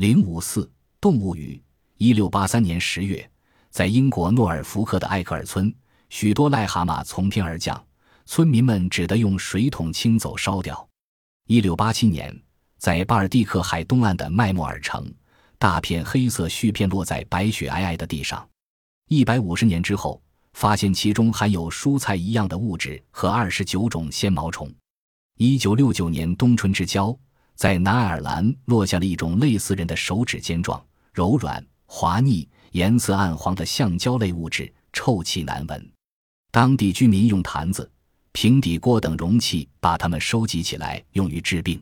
零五四动物语。一六八三年十月，在英国诺尔福克的艾克尔村，许多癞蛤蟆从天而降，村民们只得用水桶清走烧掉。一六八七年，在巴尔蒂克海东岸的麦莫尔城，大片黑色絮片落在白雪皑皑的地上。一百五十年之后，发现其中含有蔬菜一样的物质和二十九种纤毛虫。一九六九年冬春之交，在南爱尔兰落下了一种类似人的手指尖状、柔软。滑腻、颜色暗黄的橡胶类物质，臭气难闻。当地居民用坛子、平底锅等容器把它们收集起来，用于治病。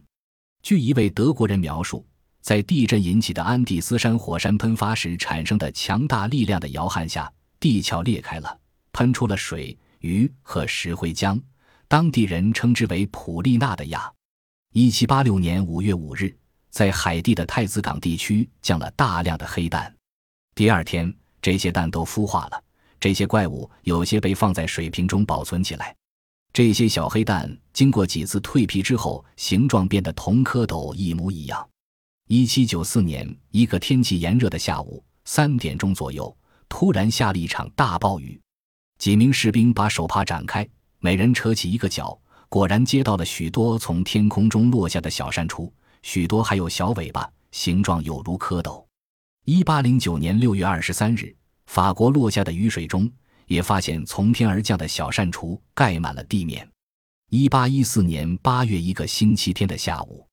据一位德国人描述，在地震引起的安第斯山火山喷发时产生的强大力量的摇撼下，地壳裂开了，喷出了水、鱼和石灰浆。当地人称之为普利纳的亚。一七八六年五月五日，在海地的太子港地区降了大量的黑蛋。第二天，这些蛋都孵化了。这些怪物有些被放在水瓶中保存起来。这些小黑蛋经过几次蜕皮之后，形状变得同蝌蚪一模一样。一七九四年，一个天气炎热的下午，三点钟左右，突然下了一场大暴雨。几名士兵把手帕展开，每人扯起一个角，果然接到了许多从天空中落下的小山雏，许多还有小尾巴，形状有如蝌蚪。一八零九年六月二十三日，法国落下的雨水中也发现从天而降的小扇雏，盖满了地面。一八一四年八月一个星期天的下午，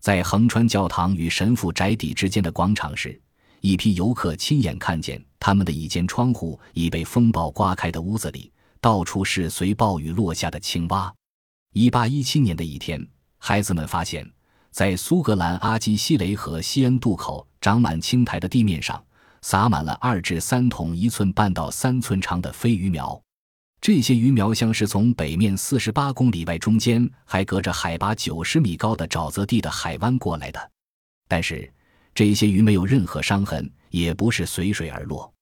在横川教堂与神父宅邸之间的广场时，一批游客亲眼看见他们的一间窗户已被风暴刮开的屋子里，到处是随暴雨落下的青蛙。一八一七年的一天，孩子们发现。在苏格兰阿基西雷和西恩渡口长满青苔的地面上，撒满了二至三桶一寸半到三寸长的飞鱼苗。这些鱼苗像是从北面四十八公里外、中间还隔着海拔九十米高的沼泽地的海湾过来的。但是，这些鱼没有任何伤痕，也不是随水而落。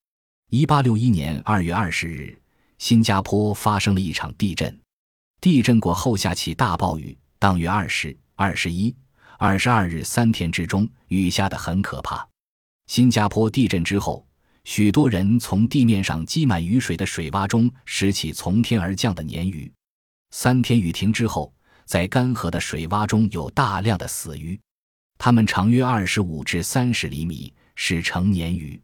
一八六一年二月二十日，新加坡发生了一场地震。地震过后下起大暴雨，当月二十二、十一。二十二日三天之中，雨下得很可怕。新加坡地震之后，许多人从地面上积满雨水的水洼中拾起从天而降的鲶鱼。三天雨停之后，在干涸的水洼中有大量的死鱼，它们长约二十五至三十厘米，是成年鱼。